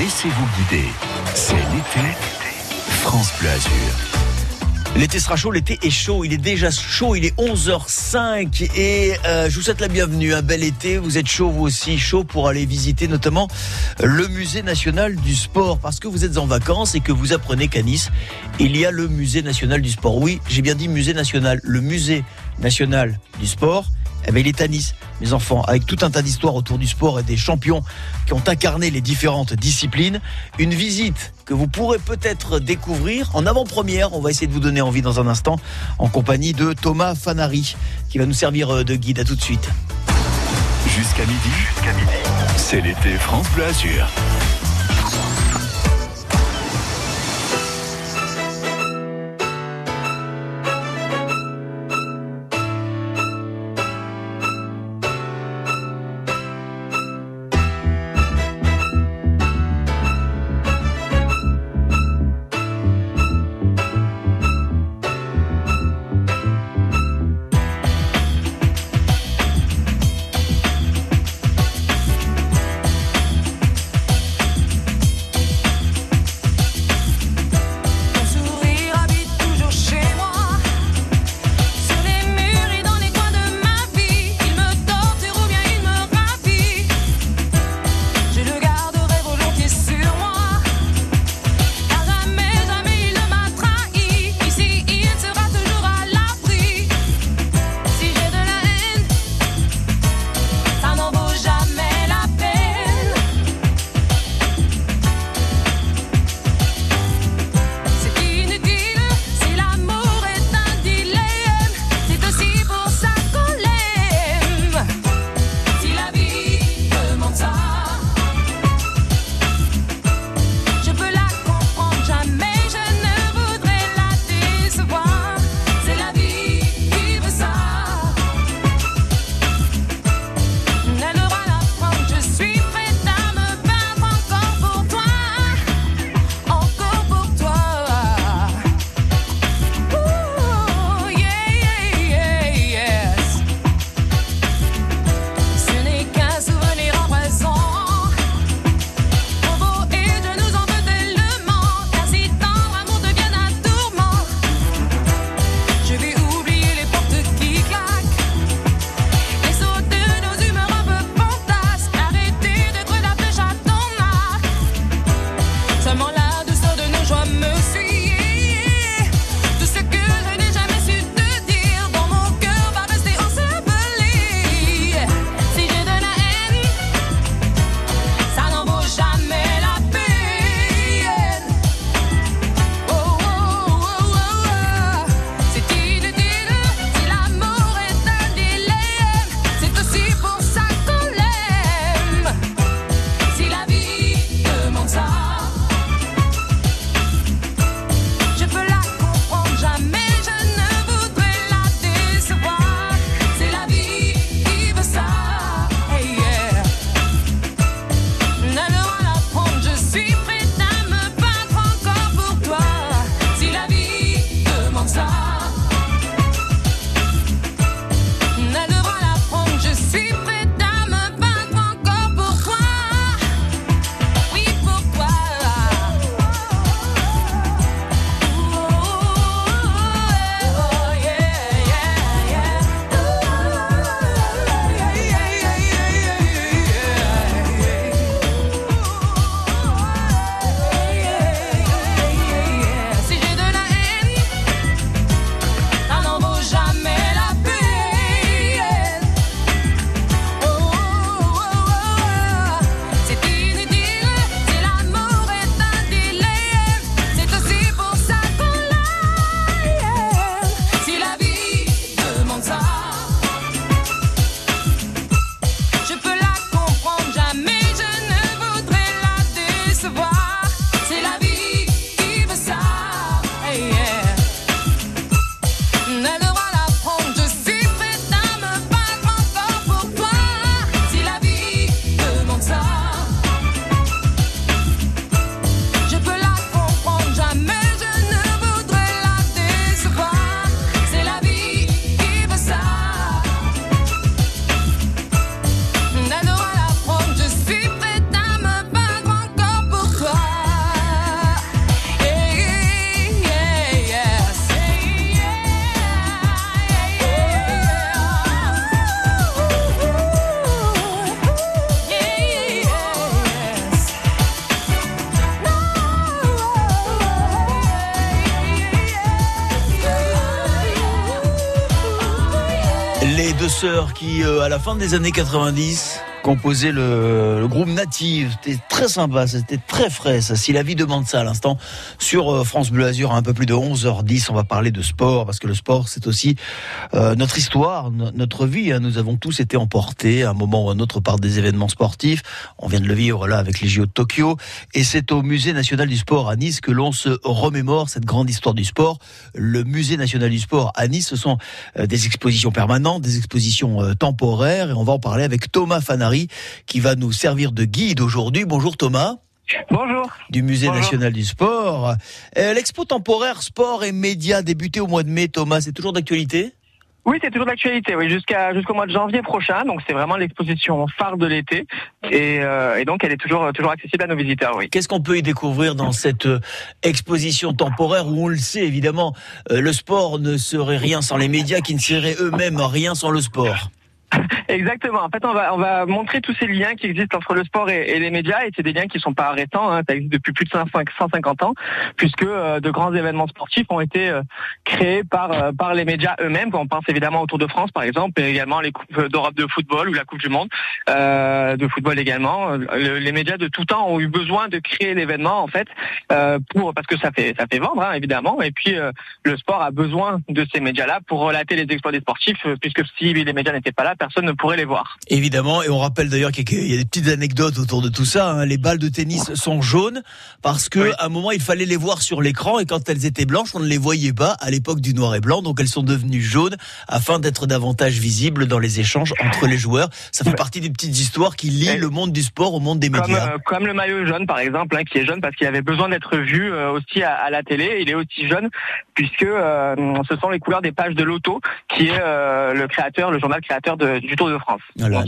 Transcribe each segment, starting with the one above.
Laissez-vous guider. C'est l'été. France Bleu Azur. L'été sera chaud, l'été est chaud, il est déjà chaud, il est 11h05 et euh, je vous souhaite la bienvenue, un bel été, vous êtes chaud vous aussi, chaud pour aller visiter notamment le musée national du sport parce que vous êtes en vacances et que vous apprenez qu'à Nice, il y a le musée national du sport. Oui, j'ai bien dit musée national, le musée national du sport eh bien, il est à mes enfants, avec tout un tas d'histoires autour du sport et des champions qui ont incarné les différentes disciplines. Une visite que vous pourrez peut-être découvrir en avant-première. On va essayer de vous donner envie dans un instant en compagnie de Thomas Fanari qui va nous servir euh, de guide. À tout de suite. Jusqu'à midi, jusqu'à midi, c'est l'été France Bleu. Fin des années 90, composé le, groupe Native. C'était très sympa, c'était très frais. Si la vie demande ça à l'instant, sur euh, France Bleu Azur, à un peu plus de 11h10, on va parler de sport, parce que le sport, c'est aussi euh, notre histoire, notre vie. Hein. Nous avons tous été emportés à un moment ou à un autre par des événements sportifs. On vient de le vivre là avec les JO de Tokyo. Et c'est au Musée national du sport à Nice que l'on se remémore cette grande histoire du sport. Le Musée national du sport à Nice, ce sont euh, des expositions permanentes, des expositions temporaires. Et on va en parler avec Thomas Fanari qui va nous servir de guide aujourd'hui. Bonjour Thomas. Bonjour. Du Musée national du sport. Euh, l'expo temporaire sport et médias débuté au mois de mai, Thomas, c'est toujours d'actualité? Oui, c'est toujours d'actualité, oui, jusqu'à jusqu'au mois de janvier prochain. Donc c'est vraiment l'exposition phare de l'été, et, euh, donc elle est toujours toujours accessible à nos visiteurs. Oui. Qu'est-ce qu'on peut y découvrir dans cette euh, exposition temporaire où on le sait évidemment, le sport ne serait rien sans les médias, qui ne seraient eux-mêmes rien sans le sport? Exactement. En fait, on va on va montrer tous ces liens qui existent entre le sport et, les médias, et c'est des liens qui sont pas récents. Hein. Ça existe depuis plus de 150 ans, puisque euh, de grands événements sportifs ont été euh, créés par euh, par les médias eux-mêmes. On pense évidemment au Tour de France, par exemple, et également les coupes d'Europe de football ou la Coupe du Monde de football également. les médias de tout temps ont eu besoin de créer l'événement, en fait, pour parce que ça fait ça fait vendre, hein, évidemment. Et puis le sport a besoin de ces médias-là pour relater les exploits des sportifs, puisque si les médias n'étaient pas là, personne ne pourrait les voir. Évidemment, et on rappelle d'ailleurs qu'il y a des petites anecdotes autour de tout ça. Hein. Les balles de tennis sont jaunes parce que à un moment il fallait les voir sur l'écran et quand elles étaient blanches, on ne les voyait pas à l'époque du noir et blanc. Donc elles sont devenues jaunes afin d'être davantage visibles dans les échanges entre les joueurs. Ça fait partie des petites histoires qui lient le monde du sport au monde des médias. Euh, comme, le maillot jaune par exemple, hein, qui est jaune parce qu'il avait besoin d'être vu euh, aussi à, la télé. Il est aussi jaune puisque euh, ce sont les couleurs des pages de l'auto qui est le créateur, le journal créateur du Tour de France. Voilà,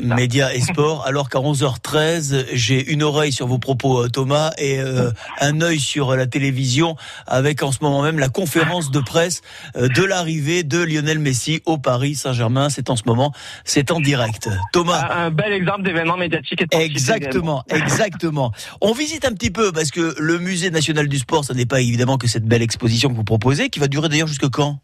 médias et sport. Alors qu'à 11h13, j'ai une oreille sur vos propos, euh, Thomas, et euh, un œil sur la télévision, avec en ce moment même la conférence de presse euh, de l'arrivée de Lionel Messi au Paris Saint-Germain. C'est en ce moment, c'est en direct. Thomas. Un, bel exemple d'événement médiatique. exactement, exactement. On visite un petit peu parce que le musée national du sport, ça n'est pas évidemment que cette belle exposition que vous proposez, qui va durer d'ailleurs jusque quand?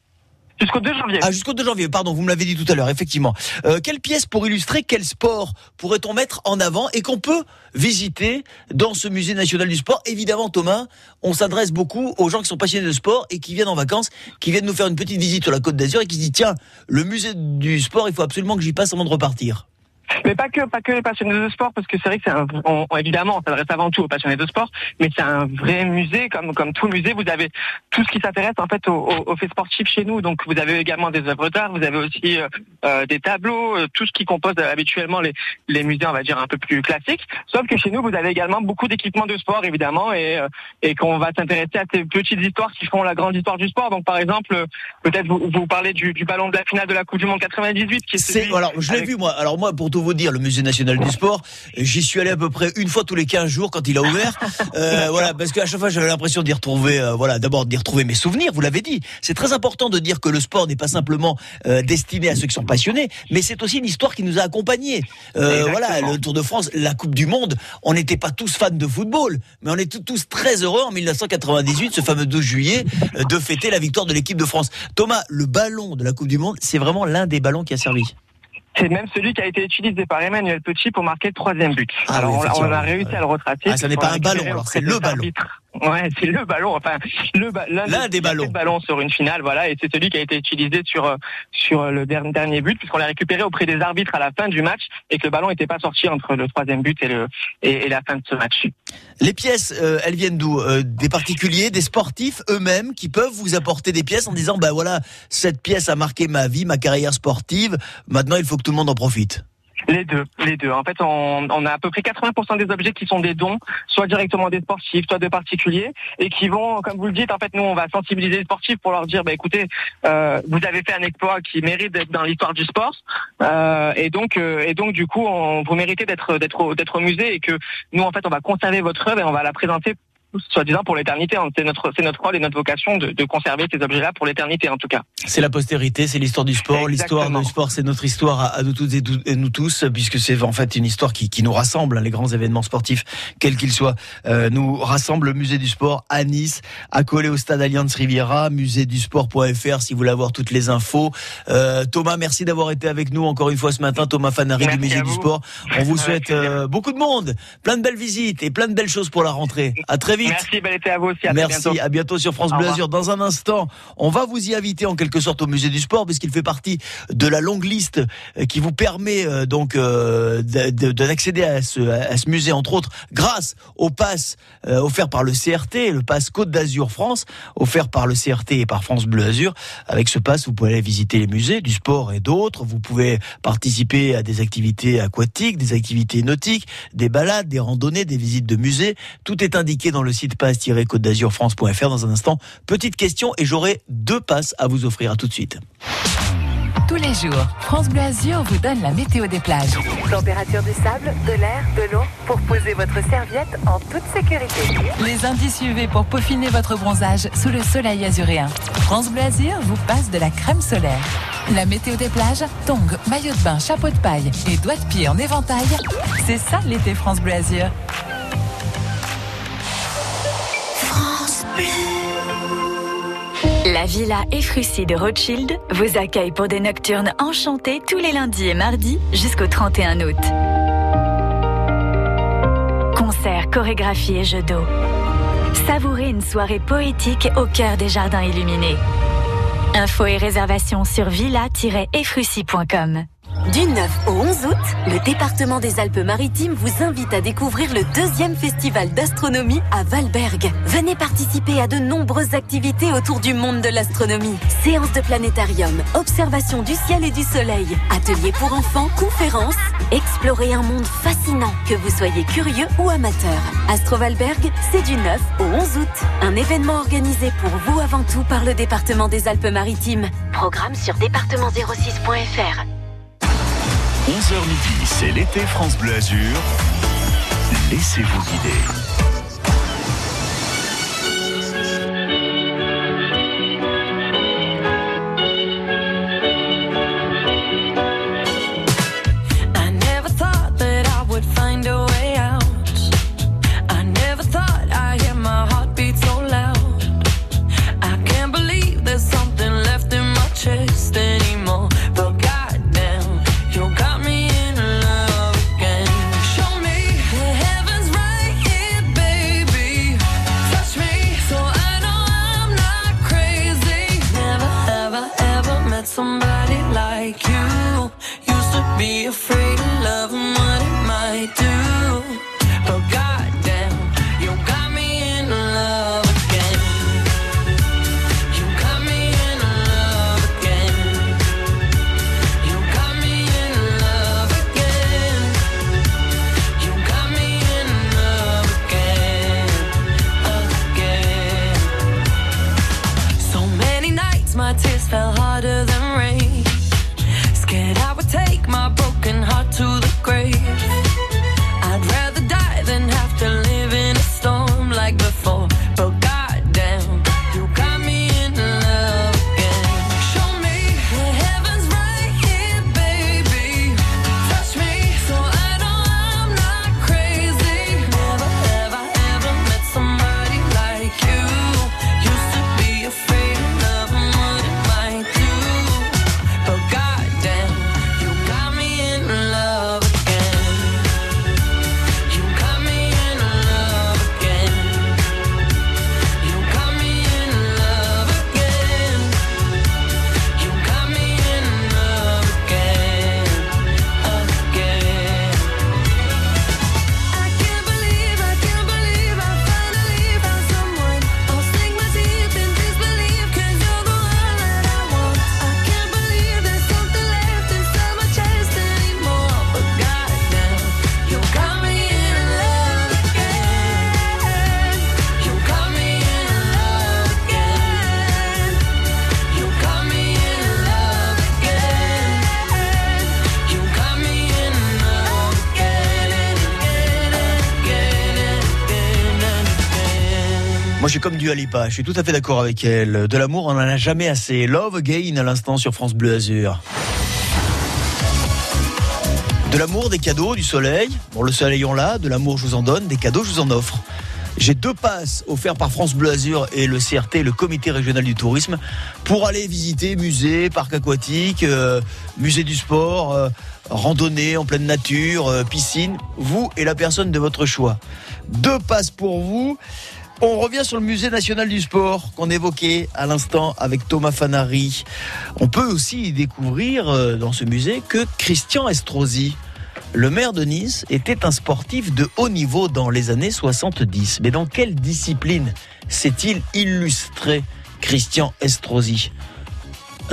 Jusqu'au 2 janvier. Ah, jusqu'au 2 janvier, pardon, vous me l'avez dit tout à l'heure, effectivement. Euh, quelle pièce pour illustrer quel sport pourrait-on mettre en avant et qu'on peut visiter dans ce musée national du sport? Évidemment, Thomas, on s'adresse beaucoup aux gens qui sont passionnés de sport et qui viennent en vacances, qui viennent nous faire une petite visite sur la Côte d'Azur et qui se disent, tiens, le musée du sport, il faut absolument que j'y passe avant de repartir. Mais pas que, pas que les passionnés de sport, parce que c'est vrai que c'est un, évidemment, on s'adresse avant tout aux passionnés de sport, mais c'est un vrai musée, comme, comme tout musée, vous avez tout ce qui s'intéresse, en fait, aux au, faits sportifs chez nous. Donc, vous avez également des œuvres d'art, vous avez aussi euh, euh, des tableaux, euh, tout ce qui compose habituellement les, les musées, on va dire, un peu plus classiques. Sauf que chez nous, vous avez également beaucoup d'équipements de sport, évidemment, et, et qu'on va s'intéresser à ces petites histoires qui font la grande histoire du sport. Donc, par exemple, peut-être vous, vous parlez du, du ballon de la finale de la Coupe du Monde 98, qui est, alors, je l'ai vu, moi. Alors, moi, pour tout vous dire, le musée national du sport. J'y suis allé à peu près une fois tous les 15 jours quand il a ouvert. Euh, voilà, parce qu'à chaque fois j'avais l'impression d'y retrouver, euh, voilà, d'abord d'y retrouver mes souvenirs. Vous l'avez dit. C'est très important de dire que le sport n'est pas simplement euh, destiné à ceux qui sont passionnés, mais c'est aussi une histoire qui nous a accompagnés. voilà, le Tour de France, la Coupe du Monde. On n'était pas tous fans de football, mais on était tous très heureux en 1998, ce fameux 12 juillet, de fêter la victoire de l'équipe de France. Thomas, le ballon de la Coupe du Monde, c'est vraiment l'un des ballons qui a servi. C'est même celui qui a été utilisé par Emmanuel Petit pour marquer le troisième but. Ah alors on, a réussi à le retracer. Ah, ça n'est pas un ballon, alors c'est le ballon. Ouais, c'est le ballon, enfin le l'un des, ballons. ballons sur une finale, voilà, et c'est celui qui a été utilisé sur euh, sur le dernier but, puisqu'on l'a récupéré auprès des arbitres à la fin du match et que le ballon n'était pas sorti entre le troisième but et le et, la fin de ce match. Les pièces, euh, elles viennent d'où? Euh, Des particuliers, des sportifs eux-mêmes qui peuvent vous apporter des pièces en disant, bah voilà, cette pièce a marqué ma vie, ma carrière sportive. Maintenant, il faut que tout le monde en profite? Les deux, les deux. En fait, on, a à peu près 80% des objets qui sont des dons, soit directement des sportifs, soit de particuliers, et qui vont, comme vous le dites, en fait, nous, on va sensibiliser les sportifs pour leur dire, bah écoutez, euh, vous avez fait un exploit qui mérite d'être dans l'histoire du sport, euh, et donc, euh, et donc, du coup, on, vous méritez d'être, d'être, d'être au musée, et que nous, en fait, on va conserver votre œuvre et on va la présenter soi-disant pour l'éternité. Hein. C'est notre, c'est notre rôle et notre vocation de, de conserver ces objets-là pour l'éternité, en tout cas. C'est la postérité, c'est l'histoire du sport. L'histoire du sport, c'est notre histoire à, nous toutes et, nous tous, puisque c'est en fait une histoire qui, qui nous rassemble. Hein, les grands événements sportifs, quels qu'ils soient, euh, nous rassemble le musée du sport à Nice, accolé au stade Alliance Riviera, musédusport.fr si vous voulez avoir toutes les infos. Euh, Thomas, merci d'avoir été avec nous encore une fois ce matin. Thomas Fanari du musée du sport. On vous souhaite euh, beaucoup de monde, plein de belles visites et plein de belles choses pour la rentrée. À très vite. Merci, bel été à vous aussi. À merci, bientôt. à bientôt sur France Bleu Azur. Dans un instant, on va vous y inviter en quelque sorte au musée du sport puisqu'il fait partie de la longue liste euh, qui vous permet euh, donc d'accéder à ce, à ce musée entre autres grâce au pass offert par le CRT, le pass Côte d'Azur France, offert par le CRT et par France Bleu Azur. Avec ce pass, vous pouvez aller visiter les musées du sport et d'autres. Vous pouvez participer à des activités aquatiques, des activités nautiques, des balades, des randonnées, des visites de musées. Tout est indiqué dans le site pass-côte d'Azur France.fr. Dans un instant, petite question et j'aurai deux passes à vous offrir. À tout de suite. Tous les jours, France Bleu Azur vous donne la météo des plages. Température du sable, de l'air, de l'eau pour poser votre serviette en toute sécurité. Les indices UV pour peaufiner votre bronzage sous le soleil azuréen. France Bleu Azur vous passe de la crème solaire. La météo des plages, tongs, maillot de bain, chapeau de paille et doigts de pied en éventail. C'est ça l'été France Bleu Azur. La Villa Efrussi de Rothschild vous accueille pour des nocturnes enchantés tous les lundis et mardis jusqu'au 31 août. Concerts, chorégraphie et jeux d'eau. Savourez une soirée poétique au cœur des jardins illuminés. Infos et réservations sur villa-efrussi.com. Du 9 au 11 août, le département des Alpes-Maritimes vous invite à découvrir le deuxième festival d'astronomie à Valberg. Venez participer à de nombreuses activités autour du monde de l'astronomie. Séances de planétarium, observation du ciel et du soleil, ateliers pour enfants, conférences. Explorez un monde fascinant, que vous soyez curieux ou amateur. Astro Valberg, c'est du 9 au 11 août. Un événement organisé pour vous avant tout par le département des Alpes-Maritimes. Programme sur département06.fr. 11h midi, c'est l'été France Bleu Azur. Laissez-vous guider. Je suis tout à fait d'accord avec elle. De l'amour, on n'en a jamais assez. Love Again à l'instant sur France Bleu Azur. De l'amour, des cadeaux, du soleil. Bon, le soleil, on l'a. De l'amour, je vous en donne. Des cadeaux, je vous en offre. J'ai deux passes offertes par France Bleu Azur et le CRT, le Comité régional du tourisme, pour aller visiter musée, parc aquatique, euh, musée du sport, euh, randonnée en pleine nature, euh, piscine. Vous et la personne de votre choix. Deux passes pour vous. On revient sur le musée national du sport qu'on évoquait à l'instant avec Thomas Fanari. On peut aussi découvrir euh, dans ce musée que Christian Estrosi, le maire de Nice, était un sportif de haut niveau dans les années 70. Mais dans quelle discipline s'est-il illustré Christian Estrosi?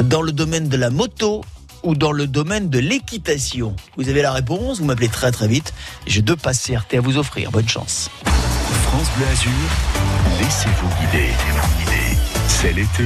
Dans le domaine de la moto ou dans le domaine de l'équitation? Vous avez la réponse, vous m'appelez très très vite. J'ai deux passes CRT à vous offrir. Bonne chance. France Bleu Azur, laissez-vous guider. C'est l'été.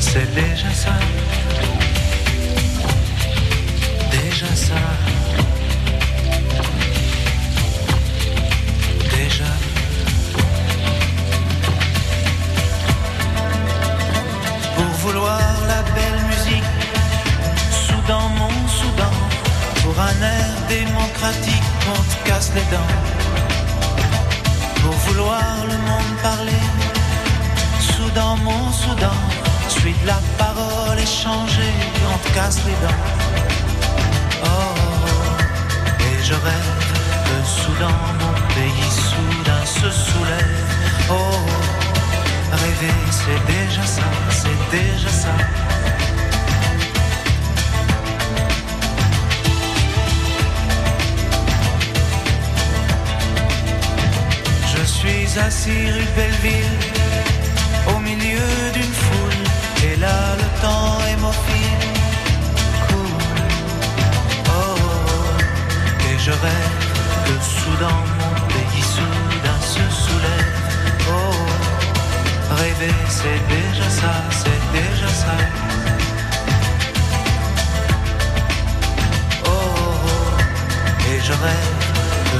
C'est déjà ça.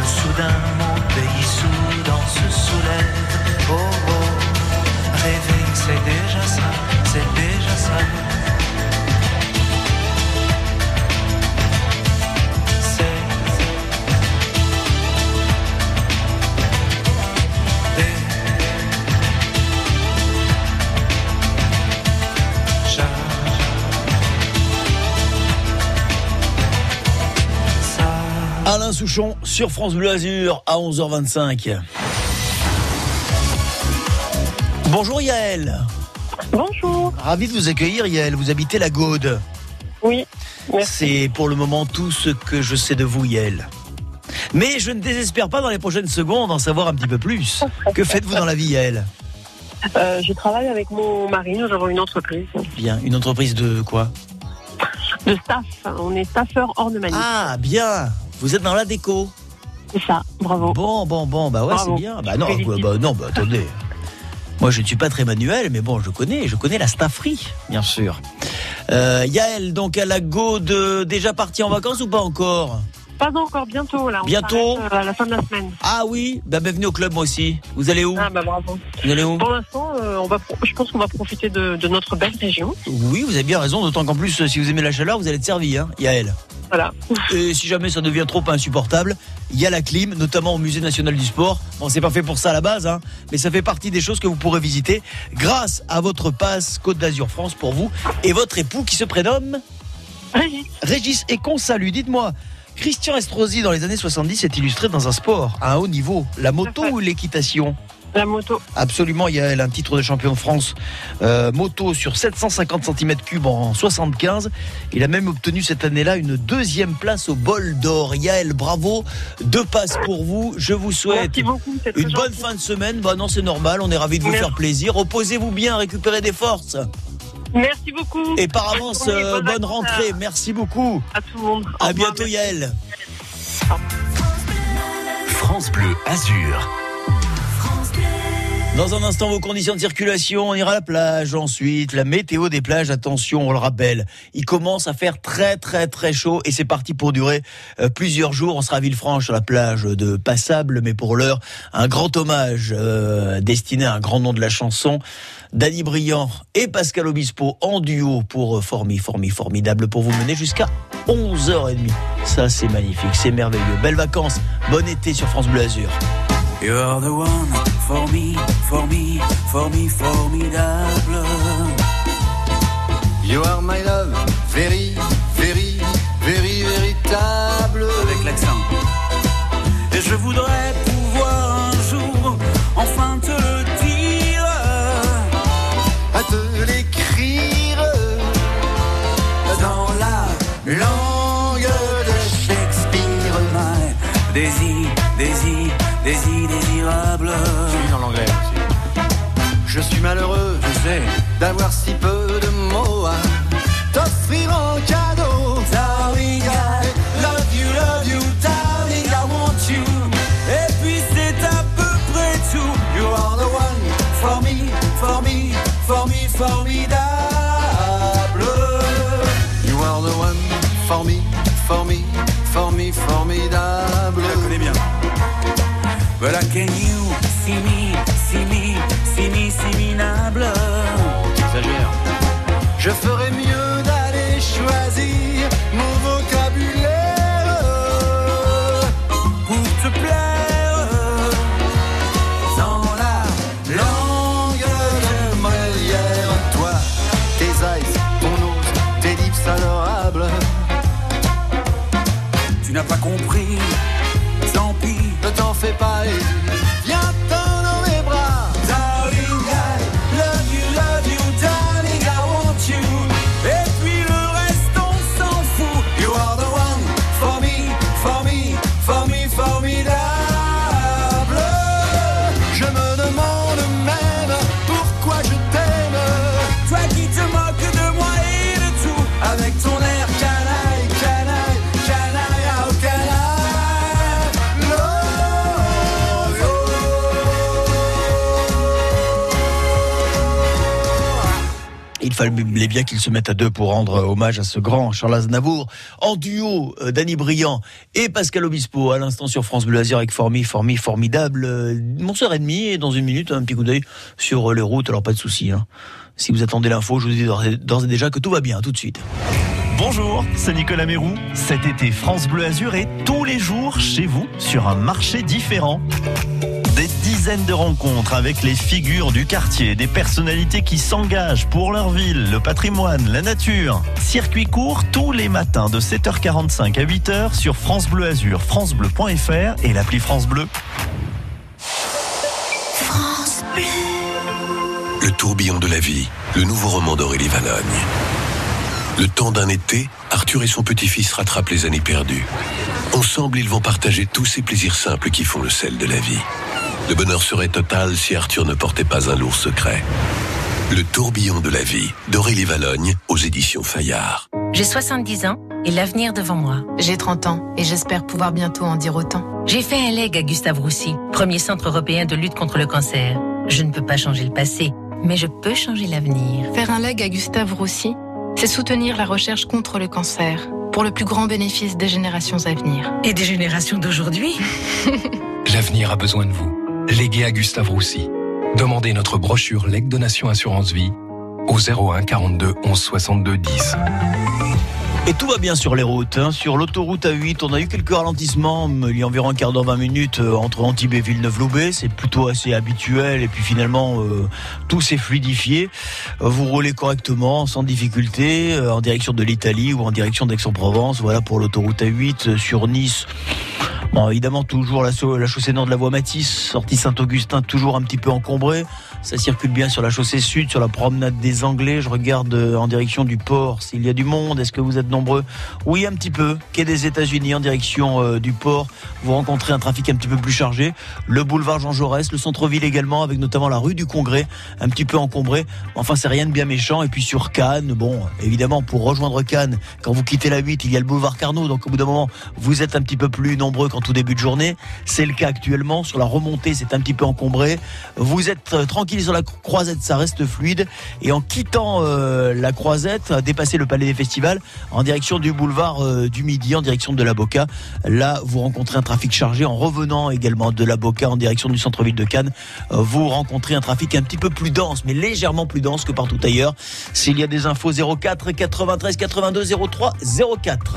Soudain mon pays soudain se soulève. Oh, oh, rêver c'est déjà ça, c'est déjà ça. Alain Souchon sur France Bleu Azur à 11h25. Bonjour Yael. Bonjour. Ravi de vous accueillir Yael. Vous habitez la Gaude. Oui. C'est pour le moment tout ce que je sais de vous Yael. Mais je ne désespère pas dans les prochaines secondes en savoir un petit peu plus. Que faites-vous dans la vie, Yael Euh, je travaille avec mon mari, nous avons une entreprise Bien, une entreprise de quoi? De staff. On est staffeur ornemaniste. Ah, bien Vous êtes dans la déco C'est ça, bravo. Bon, bon, bon, bah ouais, c'est bien. Bah non, bah, bah non, bah attendez. Moi, je ne suis pas très manuel, mais bon, je connais, je connais la stafferie, bien sûr. Euh, Yael, donc à la go de déjà parti en vacances ou pas encore? Pas encore, bientôt là. On Bientôt euh, à la fin de la semaine. Ah oui, bah bienvenue au club moi aussi. Vous allez où Ah bah bravo. Vous allez où Pour l'instant, euh, on va, pro- je pense qu'on va profiter de, de notre belle région. Oui, vous avez bien raison, d'autant qu'en plus, si vous aimez la chaleur, vous allez être servi, hein, Yael. Voilà. Et si jamais ça devient trop insupportable, il y a la clim, notamment au Musée national du sport. Bon, c'est pas fait pour ça à la base, hein, mais ça fait partie des choses que vous pourrez visiter grâce à votre passe Côte d'Azur France pour vous et votre époux qui se prénomme Régis, Régis et qu'on salue. Dites-moi, Christian Estrosi dans les années 70 s'est illustré dans un sport à un haut niveau, la moto ou l'équitation la moto. Absolument, il y a un titre de champion de France euh, moto sur 750 cm3 en 75. Il a même obtenu cette année-là une deuxième place au bol d'or. Yael, bravo, deux passes pour vous. Je vous souhaite beaucoup. une bonne gentil. fin de semaine. Bah non, c'est normal, on est ravis de vous Merci. faire plaisir. Reposez-vous bien, récupérez des forces. Merci beaucoup. Et par Bonne avance, journée, euh, bonne rentrée. Merci beaucoup. À, tout le monde. À revoir, bientôt, merci. Yael. France Bleu Azur. Dans un instant, vos conditions de circulation, on ira à la plage. Ensuite, la météo des plages, attention, on le rappelle, il commence à faire très très très chaud et c'est parti pour durer euh, plusieurs jours. On sera à Villefranche sur la plage de Passable, mais pour l'heure, un grand hommage euh, destiné à un grand nom de la chanson. Danny Briand et Pascal Obispo en duo pour euh, Formi, Formi, formidable pour vous mener jusqu'à 11h30. Ça, c'est magnifique, c'est merveilleux. Belles vacances, bon été sur France Bleu Azur. You're the one for me, for me, for me, formidable. You are my love, very, very, very, véritable. Avec l'accent. Et je voudrais désir, désir, désir, désirable. dans l'anglais aussi. Je suis malheureux, Je sais, d'avoir si peu de mots à t'offrir en cadeau. darling, I love you, love you, darling, I want you. Et puis c'est à peu près tout. You are the one for me, for me, for me, formidable. You are the one for me, for me, for me, formidable. Connais bien. But how can you see me, see me, see me, see me? T'exagères. Je ferais mieux d'aller choisir t'en Il fallait bien qu'ils se mettent à deux pour rendre hommage à ce grand Charles Aznavour. En duo, euh, Danny Briand et Pascal Obispo, à l'instant sur France Bleu Azur avec Formi, Formi, formidable. Euh, Mon soeur et demi, et dans une minute, un petit coup d'œil sur euh, les routes, alors pas de souci. Hein. Si vous attendez l'info, je vous dis d'ores et déjà que tout va bien, tout de suite. Bonjour, c'est Nicolas Mérou. Cet été, France Bleu Azur est tous les jours chez vous sur un marché différent. De rencontres avec les figures du quartier, des personnalités qui s'engagent pour leur ville, le patrimoine, la nature. Circuit court tous les matins de 7h45 à 8h sur France Bleu Azur, francebleu.fr et l'appli France Bleu. Le tourbillon de la vie, le nouveau roman d'Aurélie Valogne. Le temps d'un été, Arthur et son petit-fils rattrapent les années perdues. Ensemble, ils vont partager tous ces plaisirs simples qui font le sel de la vie. Le bonheur serait total si Arthur ne portait pas un lourd secret. Le tourbillon de la vie, d'Aurélie Valogne, aux éditions Fayard. J'ai 70 ans et l'avenir devant moi. J'ai 30 ans et j'espère pouvoir bientôt en dire autant. J'ai fait un leg à Gustave Roussy, premier centre européen de lutte contre le cancer. Je ne peux pas changer le passé, mais je peux changer l'avenir. Faire un leg à Gustave Roussy, c'est soutenir la recherche contre le cancer pour le plus grand bénéfice des générations à venir. Et des générations d'aujourd'hui L'avenir a besoin de vous. Légué à Gustave Roussy. Demandez notre brochure Leg Donation Assurance Vie au 01 42 11 62 10. Et tout va bien sur les routes. Hein. Sur l'autoroute A8, on a eu quelques ralentissements il y a environ un quart d'heure, 20 minutes euh, entre Antibes et Villeneuve-Loubet. C'est plutôt assez habituel et puis finalement euh, tout s'est fluidifié. Euh, vous roulez correctement, sans difficulté, en direction de l'Italie ou en direction d'Aix-en-Provence. Voilà pour l'autoroute A8 euh, sur Nice. Bon, évidemment, toujours la, la chaussée nord de la voie Matisse, sortie Saint-Augustin, toujours un petit peu encombrée. Ça circule bien sur la chaussée sud, sur la promenade des Anglais. Je regarde euh, en direction du port s'il y a du monde. Est-ce que vous êtes nombreux? Oui, un petit peu. Quai des États-Unis en direction euh, du port. Vous rencontrez un trafic un petit peu plus chargé. Le boulevard Jean Jaurès, le centre-ville également, avec notamment la rue du Congrès, un petit peu encombré. Enfin, c'est rien de bien méchant. Et puis sur Cannes, bon, évidemment, pour rejoindre Cannes, quand vous quittez la 8, il y a le boulevard Carnot. Donc au bout d'un moment, vous êtes un petit peu plus nombreux qu'en tout début de journée. C'est le cas actuellement. Sur la remontée, c'est un petit peu encombré. Vous êtes euh, tranquille sur la croisette, ça reste fluide. Et en quittant euh, la croisette, dépasser le palais des festivals, en direction du boulevard euh, du Midi, en direction de la Boca, là, vous rencontrez un trafic chargé. En revenant également de la Boca, en direction du centre-ville de Cannes, euh, vous rencontrez un trafic un petit peu plus dense, mais légèrement plus dense que partout ailleurs. S'il y a des infos 04 93 82 03 04.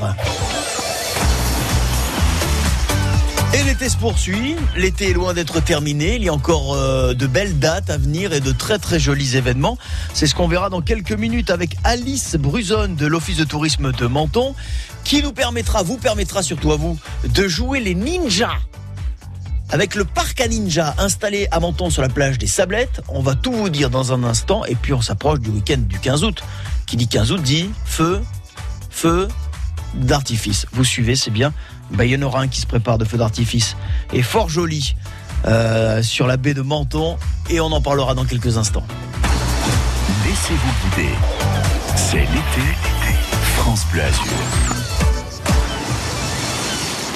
Et l'été se poursuit, l'été est loin d'être terminé, il y a encore euh, de belles dates à venir et de très très jolis événements. C'est ce qu'on verra dans quelques minutes avec Alice Bruzone de l'Office de tourisme de Menton, qui nous permettra, vous permettra surtout à vous, de jouer les ninjas. Avec le parc à ninja installé à Menton sur la plage des Sablettes, on va tout vous dire dans un instant et puis on s'approche du week-end du 15 août. Qui dit 15 août dit feu, feu d'artifice. Vous suivez, c'est bien. Bah, il y en aura un qui se prépare de feu d'artifice et fort joli euh, sur la baie de Menton et on en parlera dans quelques instants. Laissez-vous guider. C'est l'été. France Bleu Azur.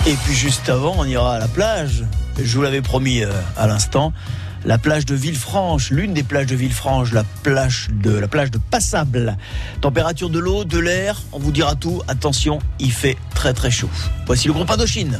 Et puis juste avant, on ira à la plage. Je vous l'avais promis euh, à l'instant. La plage de Villefranche, l'une des plages de Villefranche, la plage de la plage de Passable. Température de l'eau, de l'air, on vous dira tout. Attention, il fait très très chaud. Voici le groupe Indochine.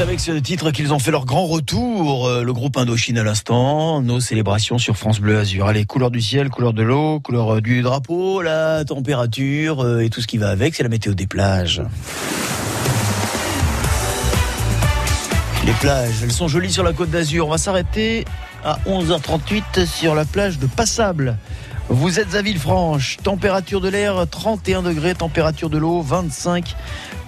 C'est avec ce titre qu'ils ont fait leur grand retour, euh, le groupe Indochine à l'instant, nos célébrations sur France Bleu Azur. Allez, couleur du ciel, couleur de l'eau, couleur euh, du drapeau, la température euh, et tout ce qui va avec, c'est la météo des plages. Les plages, elles sont jolies sur la côte d'Azur. On va s'arrêter à 11h38 sur la plage de Passable. Vous êtes à Villefranche, température de l'air 31 degrés, température de l'eau 25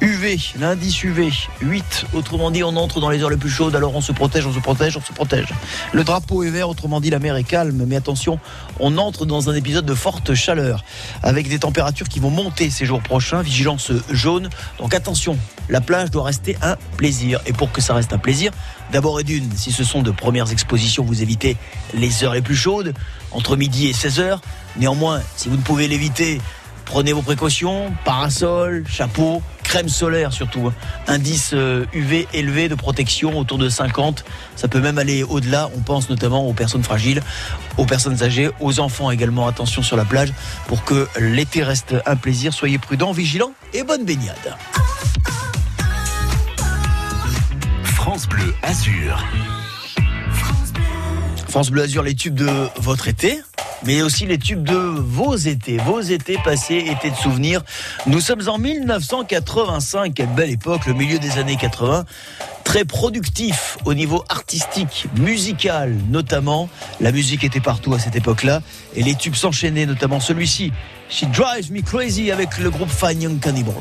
UV, l'indice UV 8, autrement dit on entre dans les heures les plus chaudes, alors on se protège, on se protège, on se protège. Le drapeau est vert, autrement dit la mer est calme, mais attention, on entre dans un épisode de forte chaleur, avec des températures qui vont monter ces jours prochains, vigilance jaune, donc attention, la plage doit rester un plaisir, et pour que ça reste un plaisir, d'abord et d'une, si ce sont de premières expositions, vous évitez les heures les plus chaudes, entre midi et 16h, Néanmoins, si vous ne pouvez l'éviter, prenez vos précautions, parasol, chapeau, crème solaire surtout. Hein. Indice UV euh, élevé de protection autour de 50. Ça peut même aller au-delà. On pense notamment aux personnes fragiles, aux personnes âgées, aux enfants également. Attention sur la plage pour que l'été reste un plaisir. Soyez prudents, vigilants et bonne baignade. France Bleu Azur. France Bleu Azur, les tubes de votre été mais aussi les tubes de vos étés, vos étés passés, étés de souvenirs. Nous sommes en 1985, quelle belle époque, le milieu des années 80 très productif au niveau artistique, musical notamment. La musique était partout à cette époque-là et les tubes s'enchaînaient, notamment celui-ci, She Drives Me Crazy avec le groupe Fine Young Cannibals.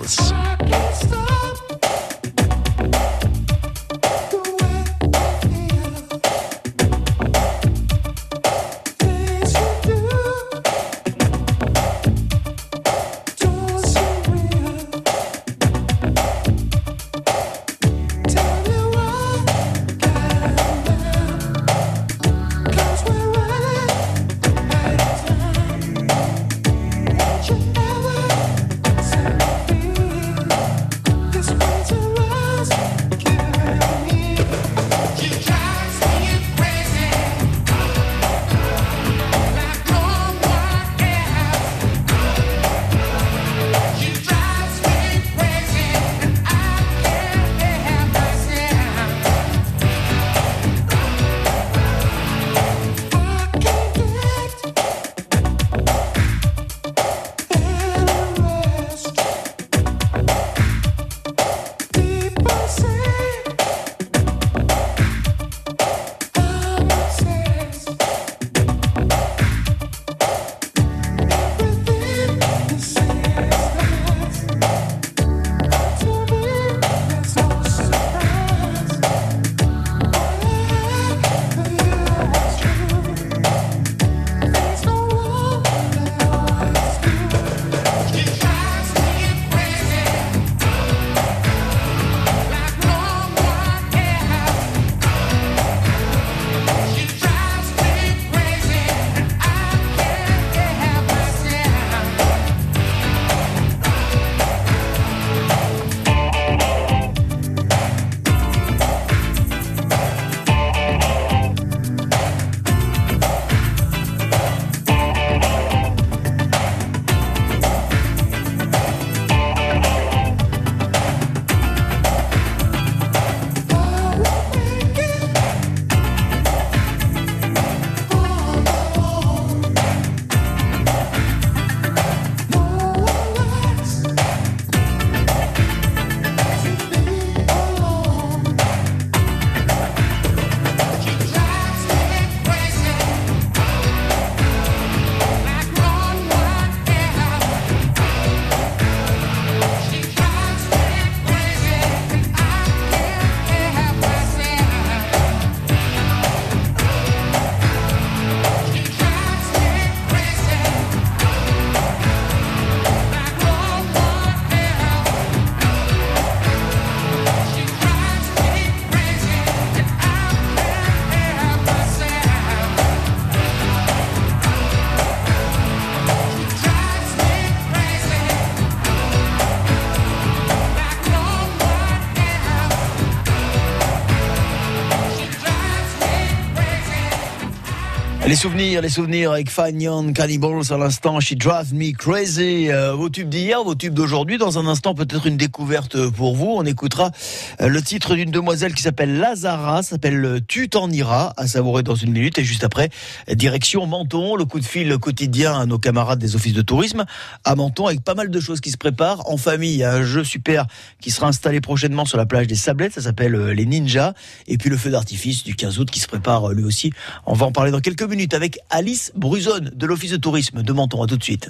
Les souvenirs, les souvenirs avec Young Cannibals à l'instant, She Drives Me Crazy. Euh, vos tubes d'hier, vos tubes d'aujourd'hui. Dans un instant, peut-être une découverte pour vous. On écoutera euh, le titre d'une demoiselle qui s'appelle Lazara, s'appelle euh, Tu t'en iras, à savourer dans une minute. Et juste après, direction Menton, le coup de fil quotidien à nos camarades des offices de tourisme à Menton, avec pas mal de choses qui se préparent en famille. Il y a un jeu super qui sera installé prochainement sur la plage des Sablettes. Ça s'appelle les Ninjas. Et puis le feu d'artifice du 15 août qui se prépare lui aussi. On va en parler dans quelques minutes avec Alice Bruzone de l'Office de tourisme de Menton. À tout de suite.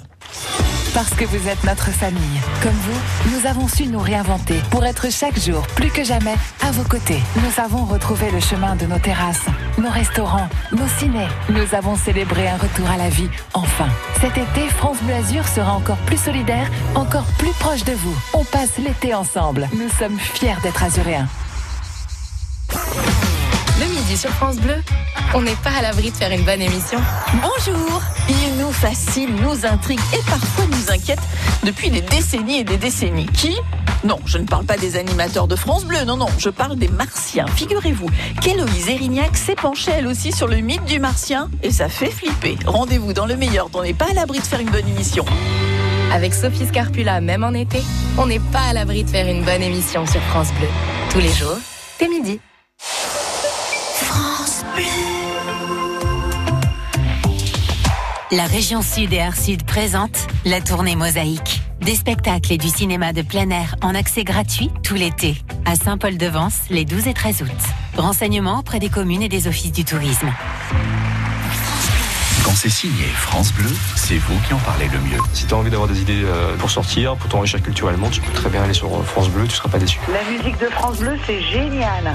Parce que vous êtes notre famille. Comme vous, nous avons su nous réinventer pour être chaque jour, plus que jamais, à vos côtés. Nous avons retrouvé le chemin de nos terrasses, nos restaurants, nos ciné. Nous avons célébré un retour à la vie, enfin. Cet été, France Bleu Azur sera encore plus solidaire, encore plus proche de vous. On passe l'été ensemble. Nous sommes fiers d'être azuréens. Midi sur France Bleu, on n'est pas à l'abri de faire une bonne émission. Bonjour Il nous fascine, nous intrigue et parfois nous inquiète depuis des décennies et des décennies. Qui Non, je ne parle pas des animateurs de France Bleu, non, non, je parle des martiens. Figurez-vous qu'Héloïse Erignac s'est penchée elle aussi sur le mythe du martien et ça fait flipper. Rendez-vous dans le meilleur, on n'est pas à l'abri de faire une bonne émission. Avec Sophie Scarpula, même en été, on n'est pas à l'abri de faire une bonne émission sur France Bleu. Tous les jours, dès midi. La région Sud et Art Sud présente la tournée Mosaïque. Des spectacles et du cinéma de plein air en accès gratuit tout l'été. À Saint-Paul-de-Vence, les 12 et 13 août. Renseignements auprès des communes et des offices du tourisme. Quand c'est signé France Bleu, c'est vous qui en parlez le mieux. Si tu as envie d'avoir des idées euh, pour sortir, pour t'enrichir culturellement, tu peux très bien aller sur euh, France Bleu, tu seras pas déçu. La musique de France Bleu, c'est génial.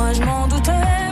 Moi je m'en doutais,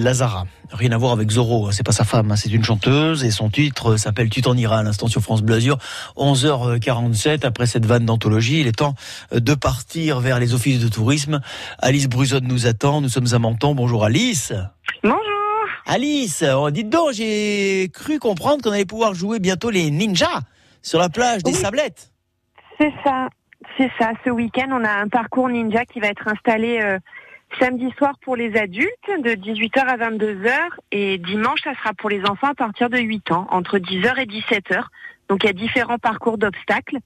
s'appelle Lazara. Rien à voir avec Zorro, hein, c'est pas sa femme, hein, c'est une chanteuse et son titre s'appelle Tu t'en iras à l'instant sur France Bleu Azur. 11h47 après cette vanne d'anthologie, il est temps de partir vers les offices de tourisme. Alice Bruzon nous attend, nous sommes à Menton. Bonjour Alice. Bonjour. Alice, oh, dites donc, j'ai cru comprendre qu'on allait pouvoir jouer bientôt les ninjas sur la plage des Oui. Sablettes. C'est ça, c'est ça. Ce week-end, on a un parcours ninja qui va être installé euh, samedi soir pour les adultes de 18h à 22h et dimanche, ça sera pour les enfants à partir de 8 ans, entre 10h et 17h. Donc il y a différents parcours d'obstacles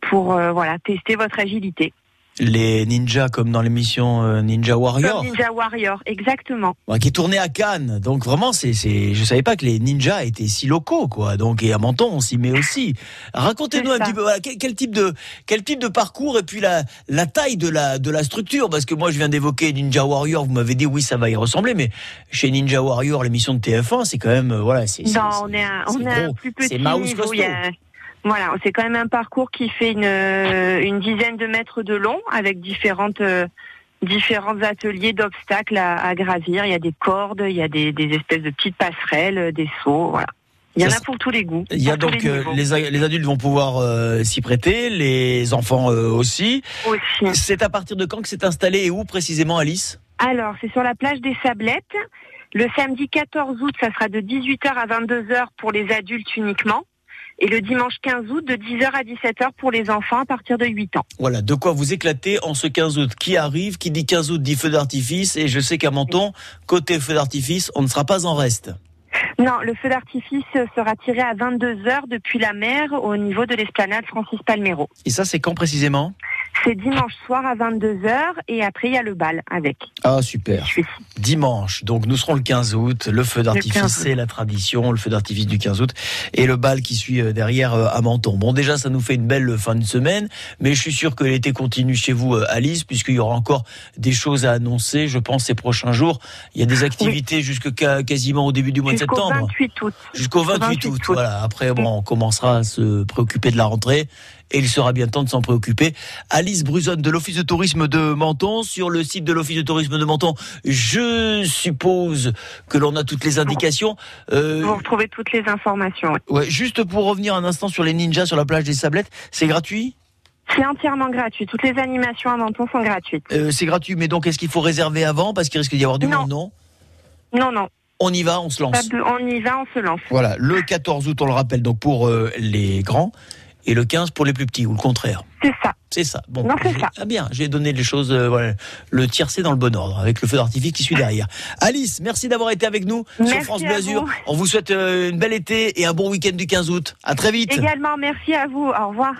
pour euh, voilà tester votre agilité. Les ninjas comme dans l'émission euh, Ninja Warrior. Comme Ninja Warrior, exactement. Qui est tourné à Cannes. Donc vraiment, c'est, c'est, je savais pas que les ninjas étaient si locaux, quoi. Donc et à Menton, on s'y met aussi. Racontez-nous un C'est petit peu voilà, quel, quel type de quel type de parcours et puis la la taille de la de la structure, parce que moi je viens d'évoquer Ninja Warrior. Vous m'avez dit oui, ça va y ressembler, mais chez Ninja Warrior, l'émission de TF1, c'est quand même euh, voilà, c'est, c'est- Non, on est un, on c'est est un gros. plus petit C'est mouse niveau. Voilà, c'est quand même un parcours qui fait une, euh, une dizaine de mètres de long avec différentes euh, différents ateliers d'obstacles à, à gravir. Il y a des cordes, il y a des, des espèces de petites passerelles, euh, des sauts, voilà. Il y en a pour tous les goûts. Il y a donc euh, les, a- les adultes vont pouvoir euh, s'y prêter, les enfants euh, aussi. C'est à partir de quand que c'est installé et où précisément, Alice? Alors, c'est sur la plage des Sablettes. Le samedi 14 août, ça sera de 18h à 22h pour les adultes uniquement. Et le dimanche 15 août, de 10h à 17h pour les enfants à partir de 8 ans. Voilà, de quoi vous éclater en ce 15 août qui arrive. Qui dit 15 août dit feu d'artifice. Et je sais qu'à Menton, côté feu d'artifice, on ne sera pas en reste. Non, le feu d'artifice sera tiré à 22h depuis la mer au niveau de l'esplanade Francis Palmero. Et ça, c'est quand précisément? C'est dimanche soir à 22h et après il y a le bal avec. Ah, super. Dimanche. Donc, nous serons le 15 août. Le feu 15 d'artifice, août. c'est la tradition. Le feu d'artifice du 15 août. Et le bal qui suit euh, derrière euh, à Menton. Bon, déjà, ça nous fait une belle fin de semaine. Mais je suis sûr que l'été continue chez vous, euh, Alice, puisqu'il y aura encore des choses à annoncer, je pense, ces prochains jours. Il y a des activités jusque quasiment au début du mois de Jusqu'au septembre. 28 août. Jusqu'au 28 août. Voilà. Après, bon, on commencera à se préoccuper de la rentrée. Et il sera bien temps de s'en préoccuper. Alice Bruzon de l'Office de tourisme de Menton. Sur le site de l'Office de tourisme de Menton, je suppose que l'on a toutes les indications. Euh, Vous retrouvez toutes les informations. oui. ouais, juste pour revenir un instant sur les ninjas sur la plage des Sablettes, c'est gratuit? C'est entièrement gratuit. Toutes les animations à Menton sont gratuites. Euh, C'est gratuit, mais donc est-ce qu'il faut réserver avant Parce qu'il risque d'y avoir du Non. monde, non Non, non. On y va, on se lance. On y va, on se lance. Voilà, le 14 août, on le rappelle, donc pour euh, les grands, et le 15 pour les plus petits, ou le contraire. C'est ça. C'est ça. Bon, Non, c'est ça. Ah bien, j'ai donné les choses, euh, voilà, le tiercé dans le bon ordre, avec le feu d'artifice qui suit derrière. Alice, merci d'avoir été avec nous sur France à Bleu Azur. vous. On vous souhaite euh, une belle été et un bon week-end du 15 août. À très vite. Également, merci à vous. Au revoir.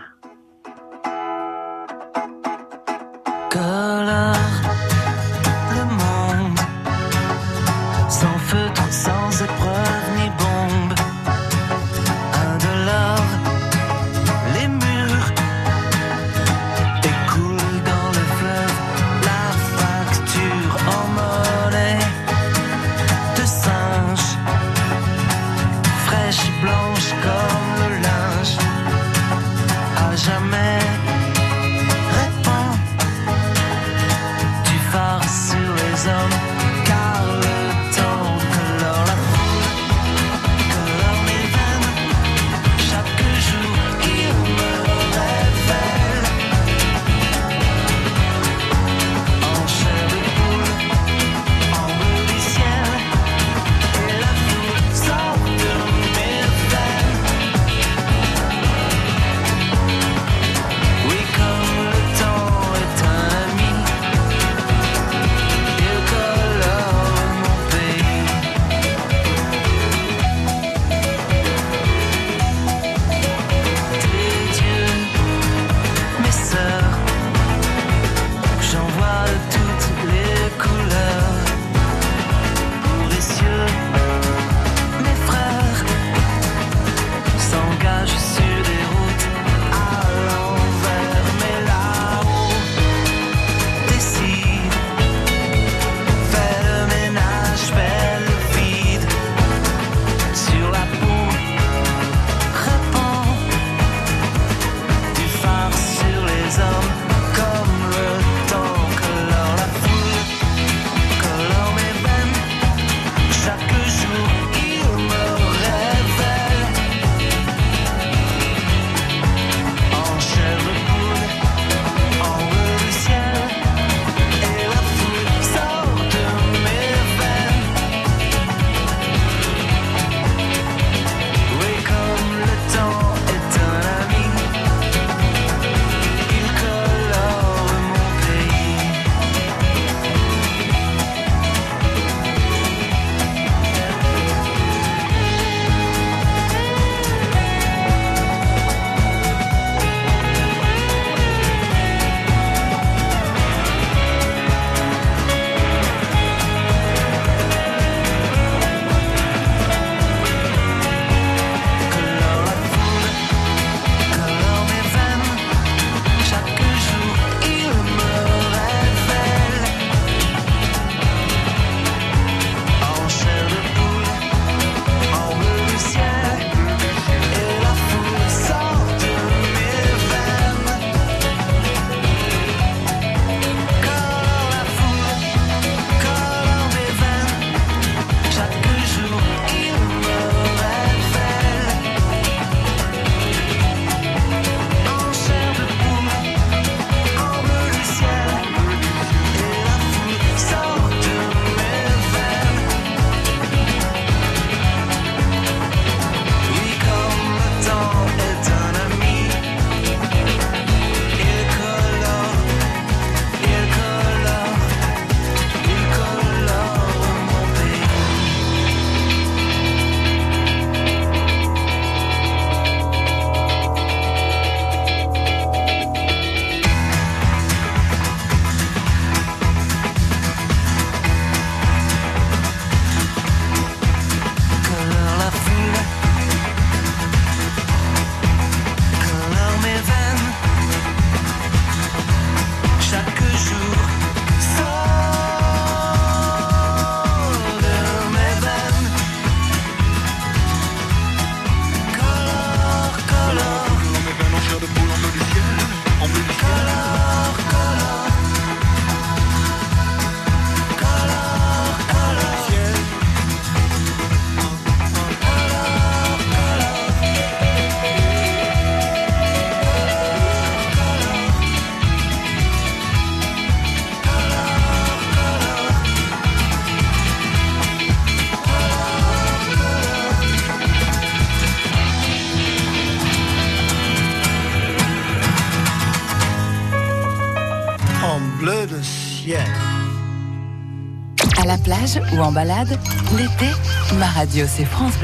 En balade, l'été, ma radio c'est France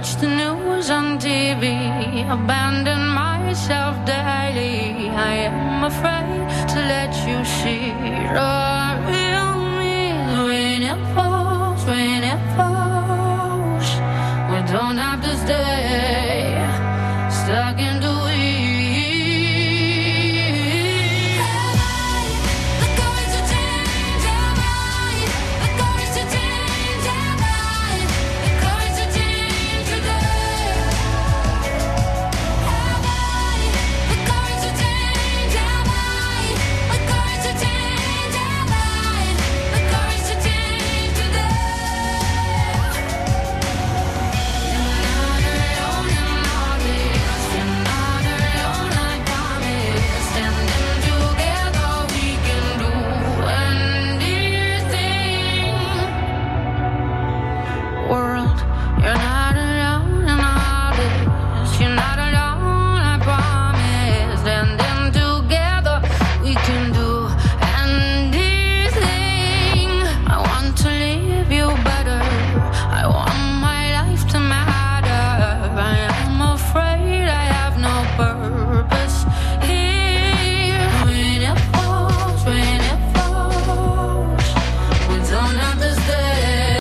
watch the news on abandon myself daily. I am afraid to let you see the real me. When it falls, when it falls, we don't have to stay